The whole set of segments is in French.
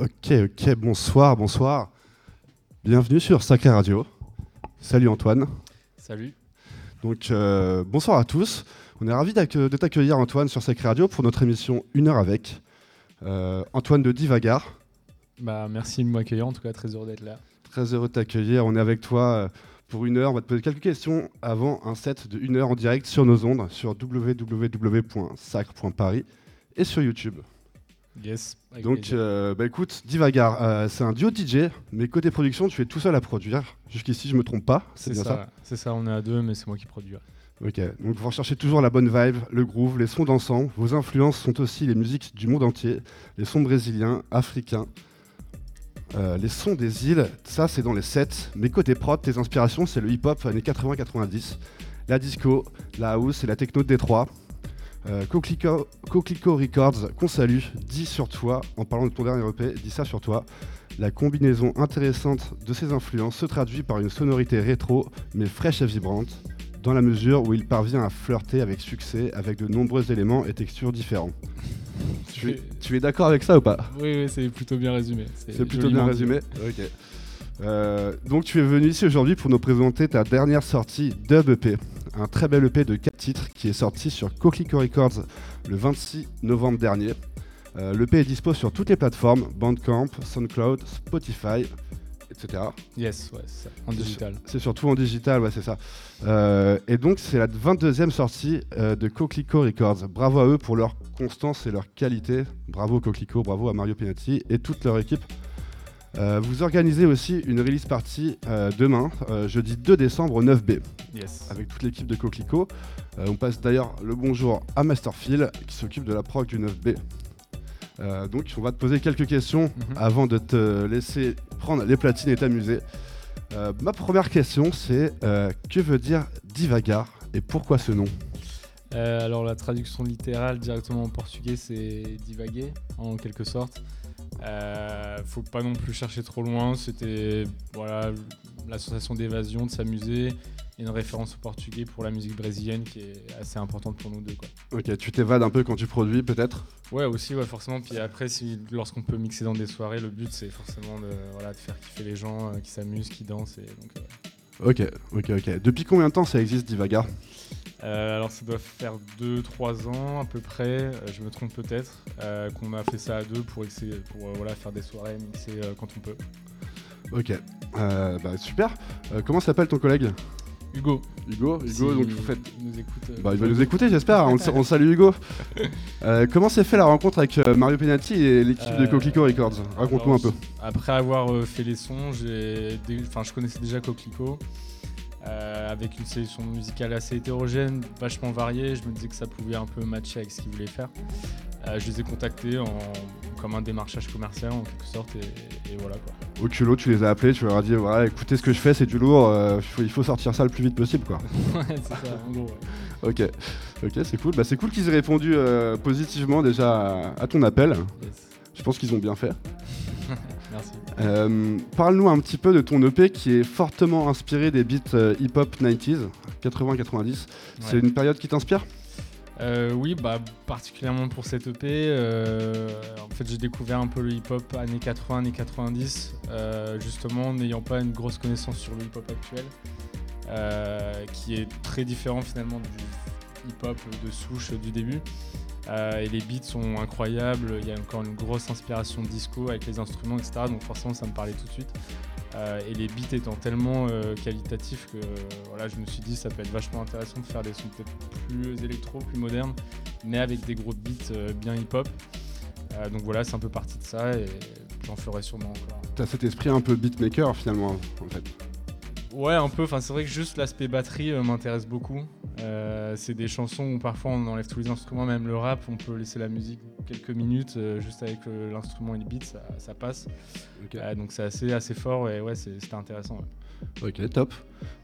Ok, ok, bonsoir, bonsoir. Bienvenue sur Sacré Radio. Salut Antoine. Salut. Donc, euh, bonsoir à tous. On est ravis de t'accueillir Antoine sur Sacré Radio pour notre émission Une heure avec. Euh, Antoine de Divagar. Bah, merci de m'accueillir, en tout cas très heureux d'être là. Très heureux de t'accueillir. On est avec toi euh, pour une heure. On va te poser quelques questions avant un set de une heure en direct sur nos ondes sur www.sacre.paris et sur YouTube. Yes. Donc, euh, bah écoute, Divagar, euh, c'est un duo DJ, mais côté production, tu es tout seul à produire. Jusqu'ici, je me trompe pas. C'est ça. c'est ça, on est à deux, mais c'est moi qui produis. Ok, donc vous recherchez toujours la bonne vibe, le groove, les sons dansants. Vos influences sont aussi les musiques du monde entier, les sons brésiliens, africains, euh, les sons des îles. Ça, c'est dans les sets. Mais côté prod, tes inspirations, c'est le hip-hop années 80-90, la disco, la house et la techno de Détroit. Euh, Coquelicot, Records, qu'on salue, dit sur toi, en parlant de ton dernier EP, dit ça sur toi. La combinaison intéressante de ces influences se traduit par une sonorité rétro, mais fraîche et vibrante, dans la mesure où il parvient à flirter avec succès avec de nombreux éléments et textures différents. tu, es, d'accord avec ça ou pas? Oui, c'est plutôt bien résumé. C'est plutôt bien résumé Ok. Euh, donc tu es venu ici aujourd'hui pour nous présenter ta dernière sortie Dub EP un très bel EP de 4 titres qui est sorti sur Coquelicot Records le 26 novembre dernier. Euh, L'EP est dispo sur toutes les plateformes, Bandcamp, SoundCloud, Spotify, etc. Yes, ouais, c'est en digital. C'est surtout en digital, ouais, c'est ça. Euh, et donc, c'est la 22e sortie euh, de Coquelicot Records. Bravo à eux pour leur constance et leur qualité. Bravo Coquelicot, bravo à Mario Pinati et toute leur équipe. Euh, vous organisez aussi une release party euh, demain, euh, jeudi 2 décembre au 9B, avec toute l'équipe de Coquelicot. on passe d'ailleurs le bonjour à Masterfield qui s'occupe de la prog du 9B. donc on va te poser quelques questions mhm. avant de te laisser prendre les platines et t'amuser. ma première question c'est que veut dire divagar et pourquoi ce nom? Alors la traduction littérale directement en portugais c'est divaguer en quelque sorte. Euh, faut pas non plus chercher trop loin. C'était voilà, la sensation d'évasion, de s'amuser. Et une référence au portugais pour la musique brésilienne qui est assez importante pour nous deux. Quoi. Ok, tu t'évades un peu quand tu produis peut-être? Ouais, aussi, ouais, forcément. Puis après, si, lorsqu'on peut mixer dans des soirées, le but c'est forcément de, voilà, de faire kiffer les gens, euh, qui s'amusent, qui dansent. Et donc, euh. Ok, ok, ok. Depuis combien de temps ça existe Divagar euh, alors ça doit faire 2-3 ans à peu près, euh, je me trompe peut-être, euh, qu'on a fait ça à deux pour, essayer, pour voilà, faire des soirées, mixer quand on peut. Ok, bah, super. comment s'appelle ton collègue? Hugo. Hugo, Hugo, donc vous faites. Nous écoute, bah, il va nous écouter, j'espère. on, salue Hugo. comment s'est fait la rencontre avec Mario Penati et l'équipe de Coquelicot Records? Raconte-nous un peu. Après avoir fait les sons, enfin, je connaissais déjà Coquelicot. Euh, avec une sélection musicale assez hétérogène, vachement variée. Je me disais que ça pouvait un peu matcher avec ce qu'ils voulaient faire. Euh, je les ai contactés en, comme un démarchage commercial en quelque sorte et, voilà quoi. Au culot, tu les as appelés, tu leur as dit voilà, écoutez ce que je fais, c'est du lourd, euh, il faut sortir ça le plus vite possible quoi. ouais, c'est ça, en gros. ok, ok, c'est cool. Bah, c'est cool qu'ils aient répondu positivement déjà à, ton appel. Je pense qu'ils ont bien fait. Merci. Euh, parle-nous un petit peu de ton EP qui est fortement inspiré des beats euh, hip-hop 90s, 80-90. C'est une période qui t'inspire? Euh, oui, bah, particulièrement pour cet EP. en fait, j'ai découvert un peu le hip-hop années 80, années 90, justement n'ayant pas une grosse connaissance sur le hip-hop actuel, qui est très différent finalement du hip-hop de souche du début. Euh, et les beats sont incroyables, il y a encore une grosse inspiration disco avec les instruments, etc. Donc forcément ça me parlait tout de suite. Euh, et les beats étant tellement euh, qualitatifs que voilà, je me suis dit ça peut être vachement intéressant de faire des sons peut-être plus électro, plus modernes, mais avec des gros beats bien hip-hop. donc voilà, c'est un peu parti de ça et j'en ferai sûrement encore. T'as cet esprit un peu beatmaker finalement en fait Ouais, un peu. Enfin, c'est vrai que juste l'aspect batterie euh, m'intéresse beaucoup. Euh, c'est des chansons où parfois on enlève tous les instruments, même le rap, on peut laisser la musique quelques minutes, euh, juste avec l'instrument et le beat, ça, passe. donc c'est assez, assez fort et ouais, c'était intéressant. Ok, top.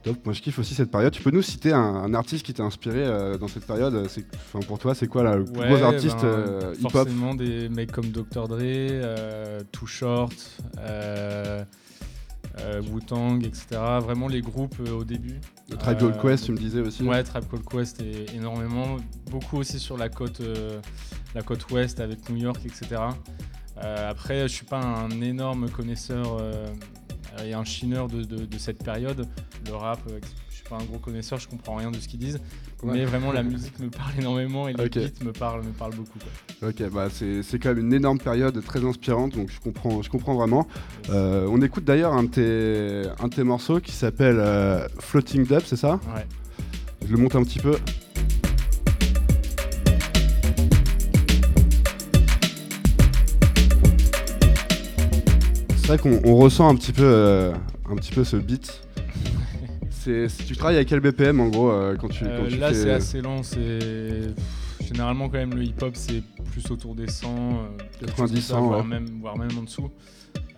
Top. Moi je kiffe aussi cette période. Tu peux nous citer un, artiste qui t'a inspiré dans cette période? Pour toi, c'est quoi le plus gros artiste ben, hip-hop? Forcément des mecs comme Dr. Dre, Too Short. Euh, Wu-Tang, etc. Vraiment les groupes euh, au début. Le Tribe Called Quest, tu me disais aussi Ouais, Tribe Called Quest et énormément. Beaucoup aussi sur la côte, euh, la côte ouest avec New York, etc. après, je suis pas un énorme connaisseur et un chineur de, de, cette période. Le rap, suis pas un gros connaisseur, je comprends rien de ce qu'ils disent. Mais vraiment, la musique me parle énormément et les beats me parlent, me parlent beaucoup. Ok, bah c'est quand même une énorme période très inspirante, donc je comprends, je comprends vraiment. Euh, on écoute d'ailleurs un, de tes morceaux qui s'appelle euh, Floating Dub, c'est ça? Ouais. Je le monte un petit peu. C'est vrai qu'on ressent un petit peu, euh, un petit peu ce beat tu travailles à quel BPM en gros euh, quand tu, euh, Là c'est assez lent, c'est généralement quand même le hip-hop c'est plus autour des 100, 90, 100, voire, même, voire même en dessous.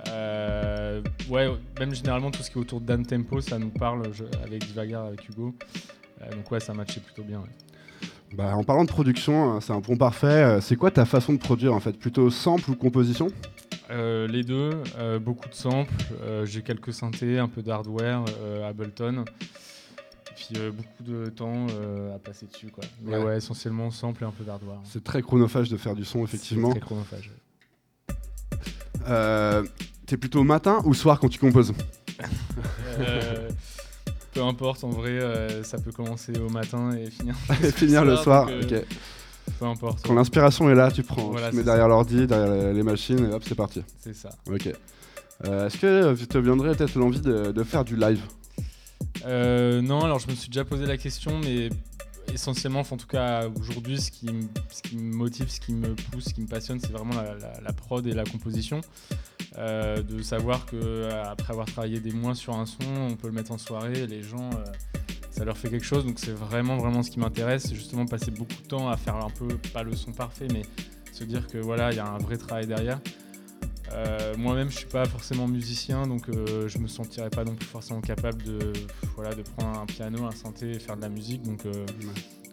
Euh, ouais, même généralement tout ce qui est autour d'un tempo, ça nous parle avec Divagar, avec Hugo. donc ouais, ça matchait plutôt bien. Bah, en parlant de production, c'est un pont parfait. C'est quoi ta façon de produire en fait? Plutôt sample ou composition? euh, les deux, euh, beaucoup de samples, euh, j'ai quelques synthés, un peu d'hardware, Ableton, et puis beaucoup de temps à passer dessus. Quoi. Mais ouais. essentiellement sample et un peu d'hardware. C'est très chronophage de faire du son, effectivement. C'est très chronophage. T'es plutôt matin ou soir quand tu composes Peu importe, en vrai, ça peut commencer au matin et finir, et finir le soir. ok. Peu importe. Quand l'inspiration est là, tu prends. tu mets derrière l'ordi, derrière les machines, et hop, c'est parti. C'est ça. Ok. Euh, est-ce que te viendrait peut-être l'envie de, faire du live? Euh, Non, alors je me suis déjà posé la question, mais essentiellement, en tout cas aujourd'hui, ce, qui me motive, ce qui me pousse, ce qui me passionne, c'est vraiment la, prod et la composition. Euh, de savoir que après avoir travaillé des mois sur un son, on peut le mettre en soirée, les gens ça leur fait quelque chose. Donc c'est vraiment vraiment ce qui m'intéresse, c'est justement passer beaucoup de temps à faire un peu pas le son parfait, mais se dire que voilà, il y a un vrai travail derrière. Euh, moi-même, je suis pas forcément musicien, donc euh, je me sentirais pas non forcément capable de, voilà, de prendre un piano, un synthé et faire de la musique. Donc euh,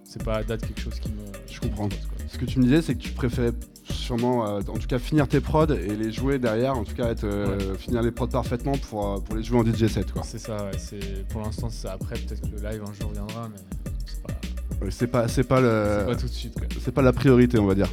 c'est pas à date quelque chose qui me. Je comprends. Ce que tu me disais, c'est que tu préférais sûrement, euh, en tout cas, finir tes prods et les jouer derrière, en tout cas, être, euh, finir les prods parfaitement pour, euh, pour les jouer en DJ set. C'est ça, c'est, pour l'instant, c'est après, peut-être que le live un jour viendra, mais c'est pas. c'est pas, c'est pas le. C'est pas tout de suite. C'est pas la priorité, on va dire.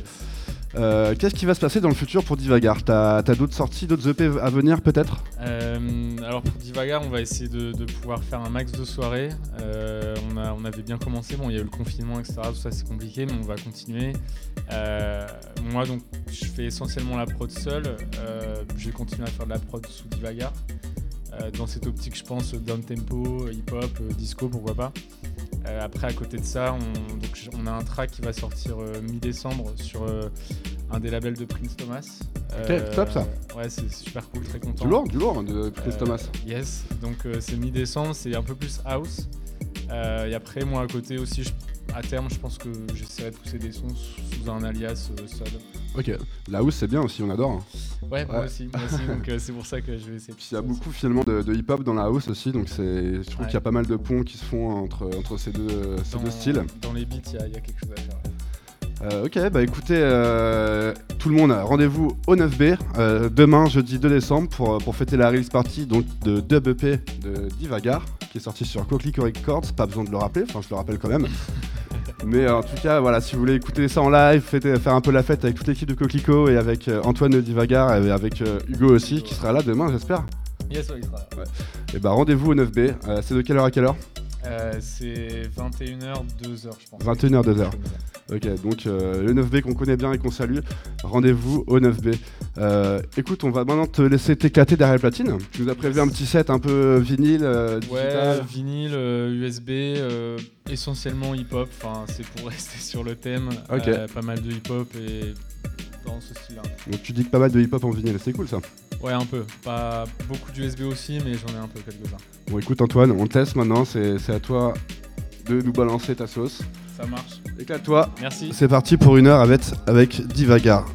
Euh, qu'est-ce qui va se passer dans le futur pour Divagar T'as as, d'autres sorties, d'autres EP à venir peut-être? Euh, Alors pour Divagar, on va essayer de, pouvoir faire un max de soirées. Euh, on, avait bien commencé, bon il y a eu le confinement, etc. Tout ça c'est compliqué, mais on va continuer. moi donc je fais essentiellement la prod seule. je vais continuer à faire de la prod sous Divagar. dans cette optique, je pense down tempo, hip-hop, disco, pourquoi pas. Euh, après, à côté de ça, on, a un track qui va sortir euh, mi-décembre sur euh, un des labels de Prince Thomas. Ok, top ça. Ouais, c'est super cool, très content. Du lourd, du lourd de Prince Thomas. Yes, donc c'est mi-décembre, c'est un peu plus house. et après, moi à côté aussi, à terme, je pense que j'essaierai de pousser des sons sous un alias seul. Ok, la house c'est bien aussi, on adore. Hein. Ouais, moi aussi, donc euh, c'est pour ça que je vais essayer. il y a beaucoup finalement de, hip-hop dans la house aussi, donc je trouve qu'il y a pas mal de ponts qui se font entre, entre ces, deux, ces deux styles. Dans les beats, il y, a quelque chose à faire. Euh, ok, bah écoutez, euh, tout le monde, rendez-vous au 9B demain, jeudi 2 décembre, pour, pour fêter la release party donc, de Dub EP de Divagar, qui est sorti sur Coquelicot Records. Pas besoin de le rappeler, enfin je le rappelle quand même. Mais en tout cas, voilà, si vous voulez écouter ça en live, faire un peu la fête avec toute l'équipe de Coquelicot et avec euh, Antoine Divagar et avec euh, Hugo aussi, qui sera là demain, j'espère. Yes, il sera. Et bah rendez-vous au 9B. Euh, c'est de quelle heure à quelle heure? C'est 21h, 2h, je pense. 21h, 2h. Ok, donc euh, le 9B qu'on connaît bien et qu'on salue, rendez-vous au 9B. Euh, écoute, on va maintenant te laisser t'éclater derrière la platine. Tu nous as prévu un petit set un peu vinyle, euh, Ouais, vinyle, USB, essentiellement hip-hop. Enfin, c'est pour rester sur le thème. pas mal de hip-hop et dans ce style-là. Donc tu dis que pas mal de hip-hop en vinyle, c'est cool ça. Ouais, un peu. Pas beaucoup d'USB aussi, mais j'en ai un peu quelques-uns. Bon, écoute Antoine, on te laisse maintenant. C'est à toi de nous balancer ta sauce. Ça marche. Éclate-toi. Merci. C'est parti pour une heure avec, avec Divagar.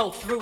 flow through.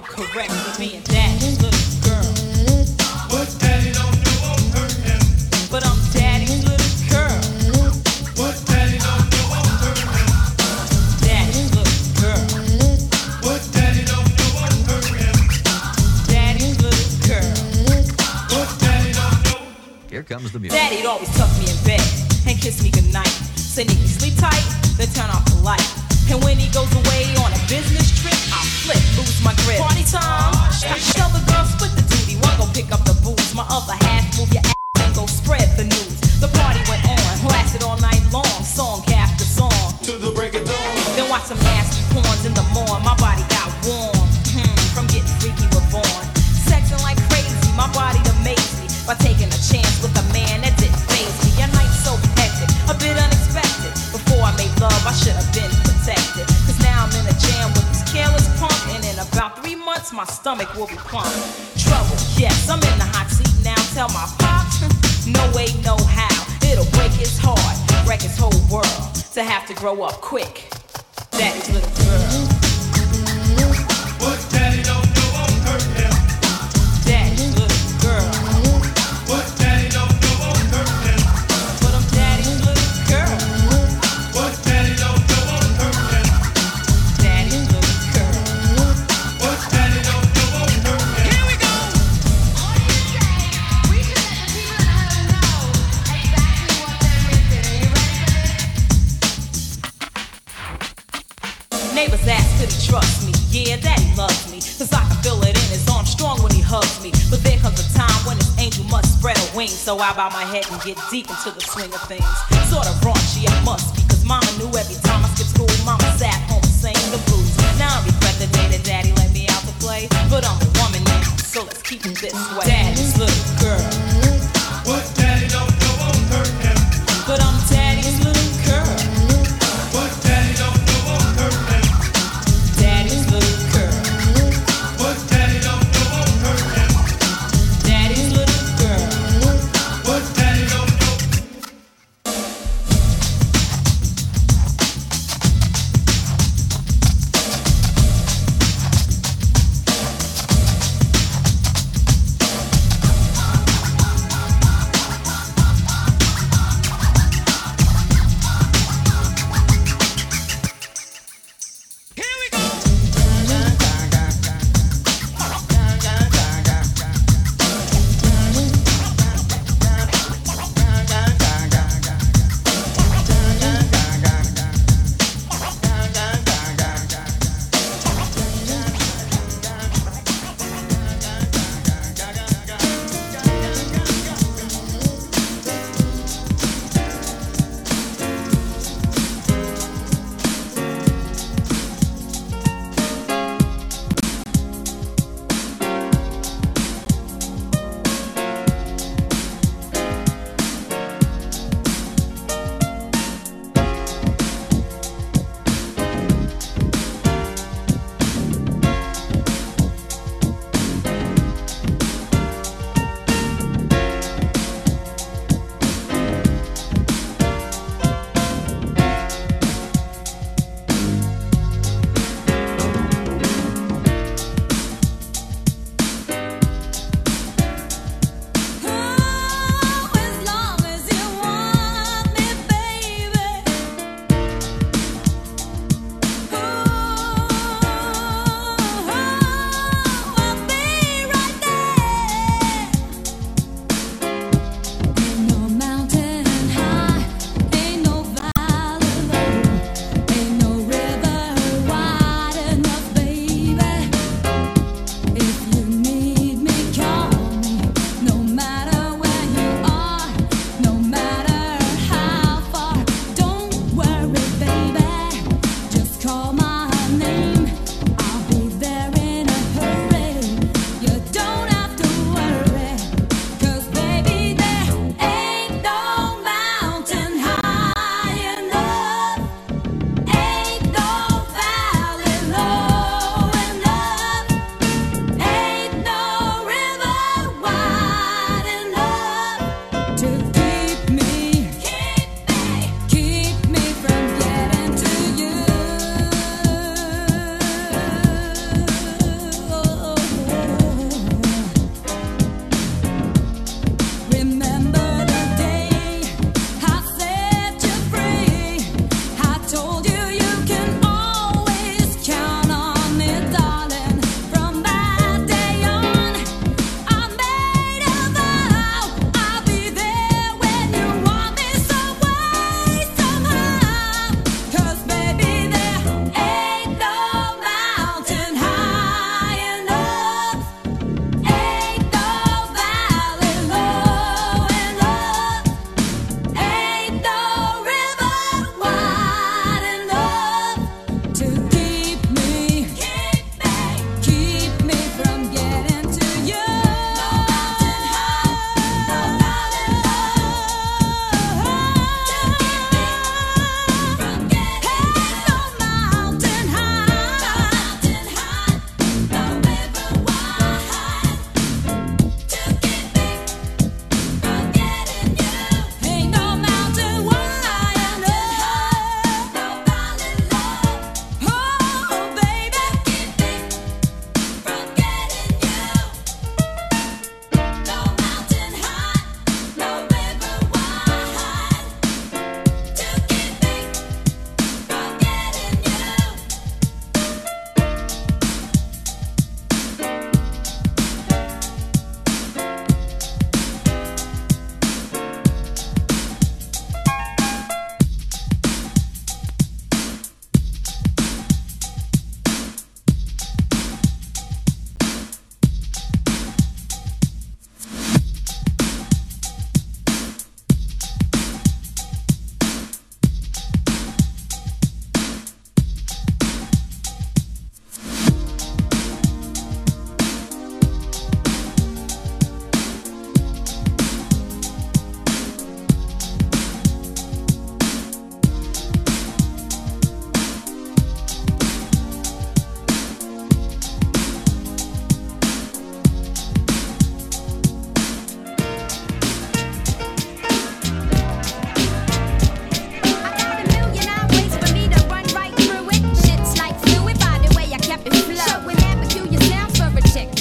to have to grow up quick. That little girl. So I bow my head and get deep into the swing of things. Sort of raunchy, I must, because mama knew every time I skipped school, mama sat home singing the blues. Now I regret the day that daddy let me out to play, but I'm a woman now, so let's keep it this way. Daddy's little girl.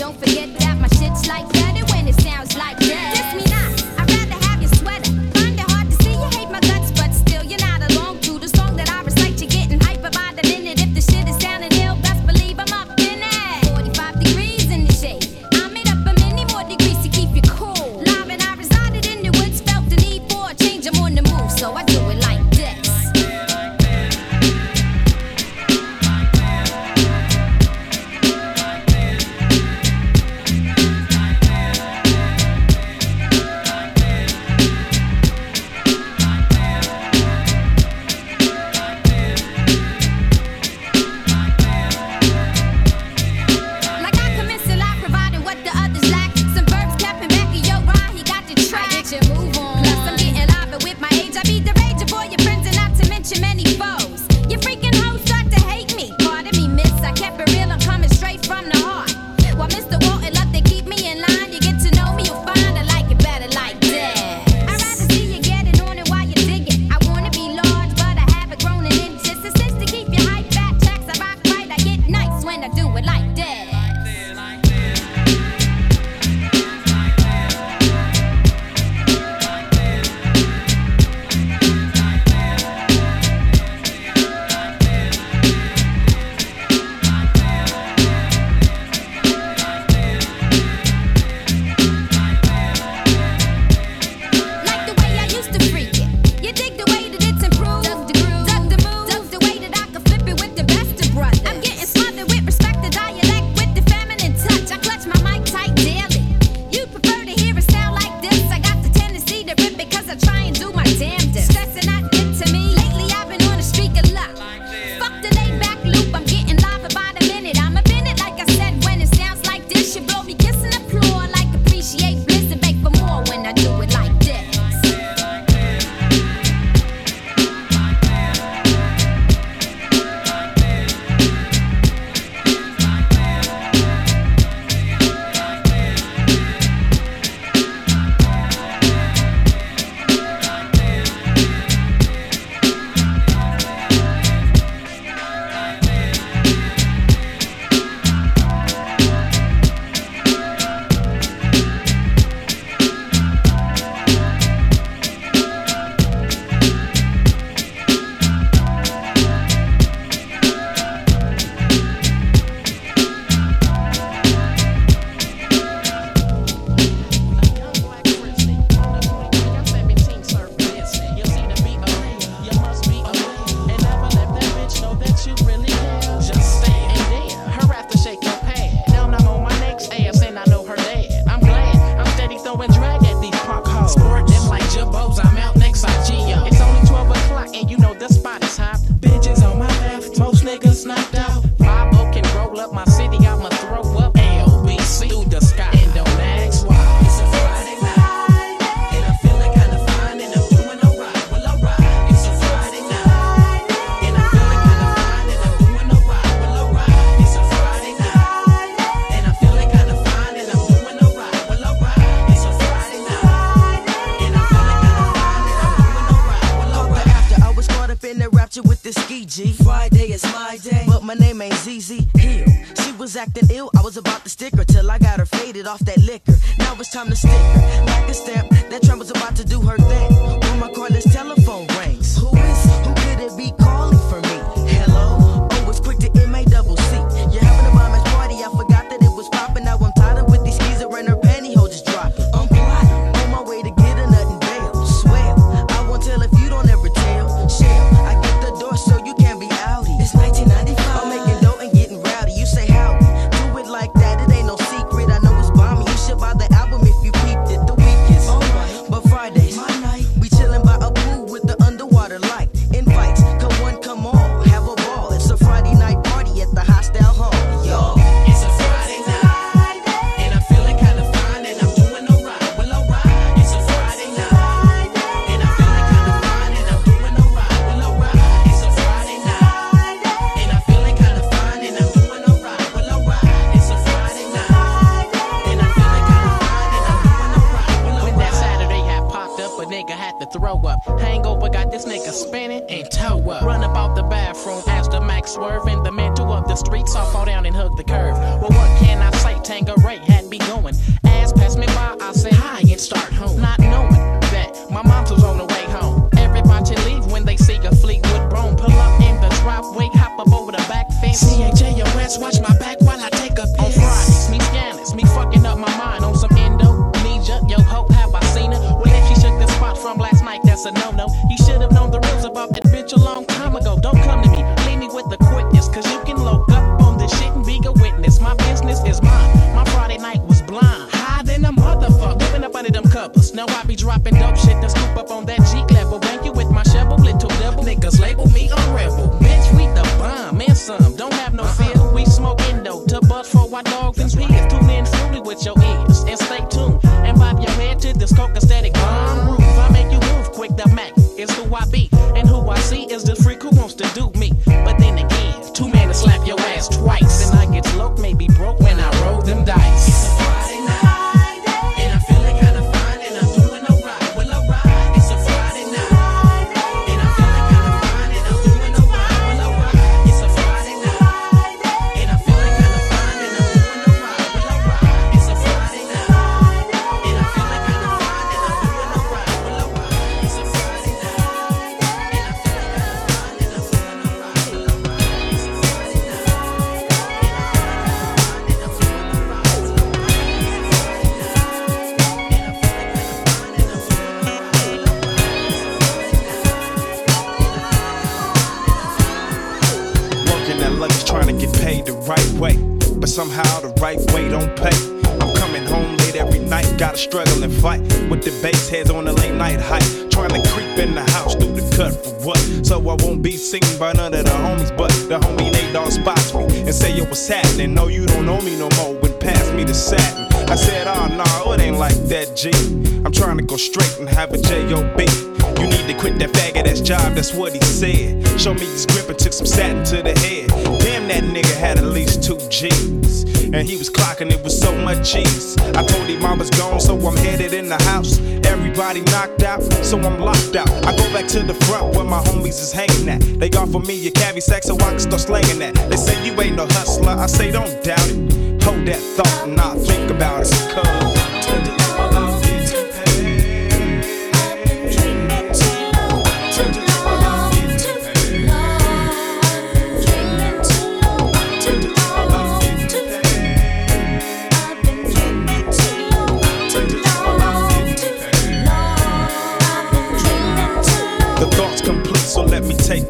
don't forget that my shit's like acting fight with the bass heads on a late night hike. Trying to creep in the house through the cut for what? So I won't be seen by none of the homies, but the homie Nate Dog spots me and say, Yo, what's happening? No, you don't know me no more. When pass me the satin. I said, Oh, nah, it ain't like that, G. I'm trying to go straight and have a J.O.B. You need to quit that faggot ass job, that's what he said. Show me his grip and took some satin to the head two G's. And he was clocking it with so much cheese. I told him I was gone, so I'm headed in the house. Everybody knocked out, so I'm locked out. I go back to the front where my homies is hanging at. They offer me a cavi sack so I can start slanging that. They say you ain't no hustler, I say don't doubt it. Hold that thought and I'll think about it. Cause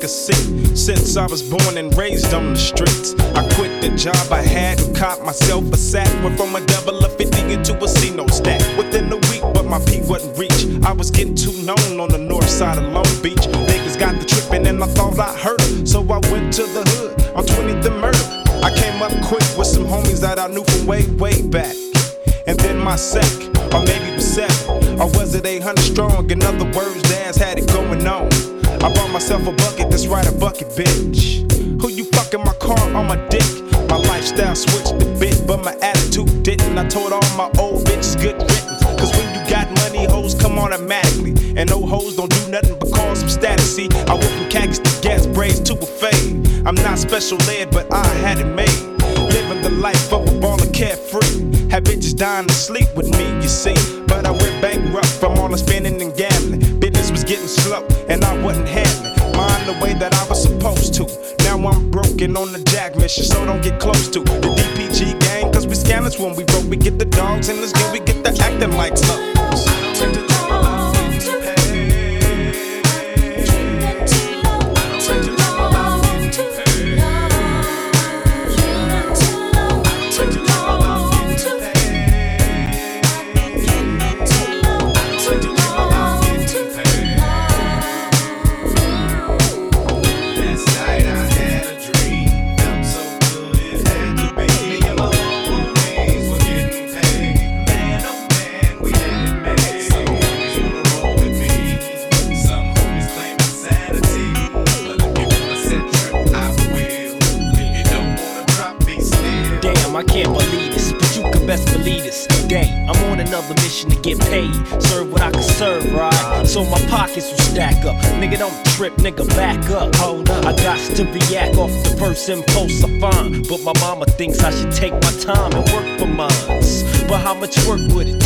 a seat. Since I was born and raised on the streets, I quit the job I had and caught myself a sack. Went from a double of 50 into a C-no stack. Within a week, but my peak wasn't reached. I was getting too known on the north side of Long Beach. Niggas got the trippin' and I thought I heard. So I went to the hood on 20th and Murder. I came up quick with some homies that I knew from way, way back. And then my sec, or maybe was seven, or was it 800 strong? In other words, Daz had it going on. I bought myself a bucket, that's right, a bucket, bitch. Who you fucking my car on my dick? My lifestyle switched a bit, but my attitude didn't. I told all my old bitches good riddance. Cause when you got money, hoes come automatically. And no hoes don't do nothing but cause some status. See, I went from khakis to gas braids to a fade. I'm not special ed, but I had it made. Living the life of a baller carefree. Had bitches dying to sleep with me, you see. But I went bankrupt from all the spending and gambling. Getting slow, and I wasn't handling mine the way that I was supposed to. Now I'm broken on the jack mission, so don't get close to the DPG gang. Cause we scanners when we broke, we get the dogs in this game, we get the acting like slugs. Trip, nigga, back up. Hold up. I got to react off the first impulse I find. But my mama thinks I should take my time and work for mine. But how much work would it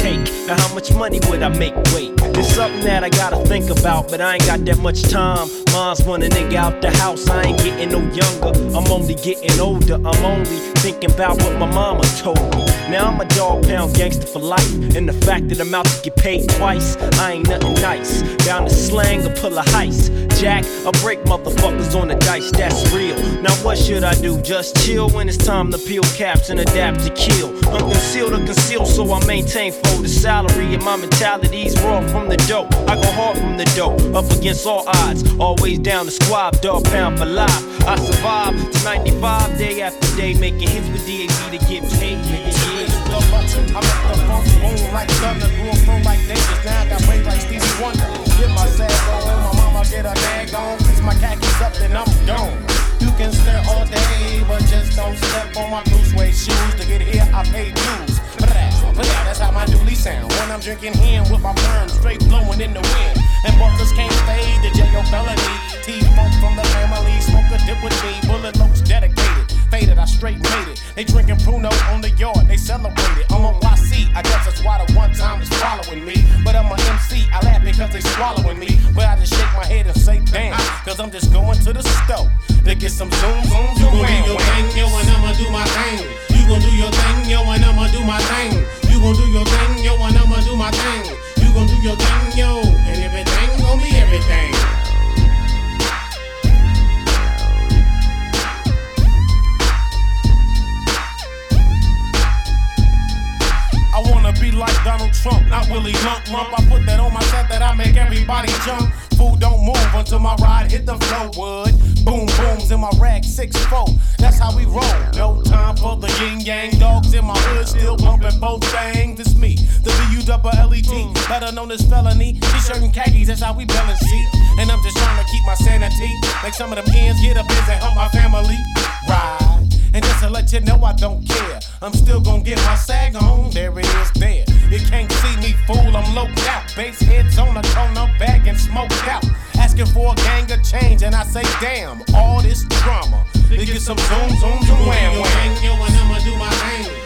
How much money would I make? Wait, it's something that I gotta think about, but I ain't got that much time. Mom's want a nigga out the house, I ain't getting no younger. I'm only getting older, I'm only thinking about what my mama told me. Now I'm a dog pound gangster for life, and the fact that I'm out to get paid twice, I ain't nothing nice. Down to slang or pull a heist. Jack, I break motherfuckers on the dice, that's real. Now what should I do? Just chill when it's time to peel caps and adapt to kill. Unconcealed or concealed, so I maintain for the salary and my mentality's raw from the dope. I go hard from the dope, up against all odds. Always down the squad, dog pound for life. I survive to 95 day after day, making hits with DAB to get paid. Nigga, yeah. I make the funk boom like thunder, up from like Davis. Now I got weight like Stevie Wonder. Get my sad on, my mama get a bag on. Fix my khakis up, then I'm gone. You can stare all day, but just don't step on my blue suede shoes. To get here, I pay dues. Blah, blah, that's how my dually sound. When I'm drinking hen with my perm straight blowing in the wind. And buckers can't fade the J.O. felony. T-Funk from the family, smoke a dip with me. Bullet looks dedicated. Faded, I straight made it. They drinking Pruno on the yard, they celebrate it. I'm on YC, I guess that's why the one time is following me. But I'm a MC, I laugh because they swallowing me. But I just shake my head and say damn, cause I'm just going to the stove to get some zoom zoom zoom. You gon' do your thing, yo, and I'ma do my thing. You gon' do your thing, yo, and I'ma do my thing. Gon' do your thing, yo, and I'ma do my thing. You gon' do your thing, yo, and everything gon' be everything. I wanna be like Donald Trump, not Willie Lump Lump. I put that on my set that I make everybody jump fool don't move until my ride hit the flow wood. Boom booms in my rack, six four. That's how we roll. No time for the yin yang dogs in my hood, still bumping both things. It's me, the B-U-double-L-E-T better known as felony. T-shirt and khakis, that's how we balance See, And I'm just trying to keep my sanity. Make some of them ends get up and help my family ride. And just to let you know I don't care, I'm still gonna get my sag on. There it is, there. You can't see me, fool, I'm loped out. Base heads on a tone bag and smoked out. Asking for a gang of change, and I say, damn, all this drama. Nigga, get some zoom, zoom, zoom, wham, wham. Yo, and I'ma do my thing.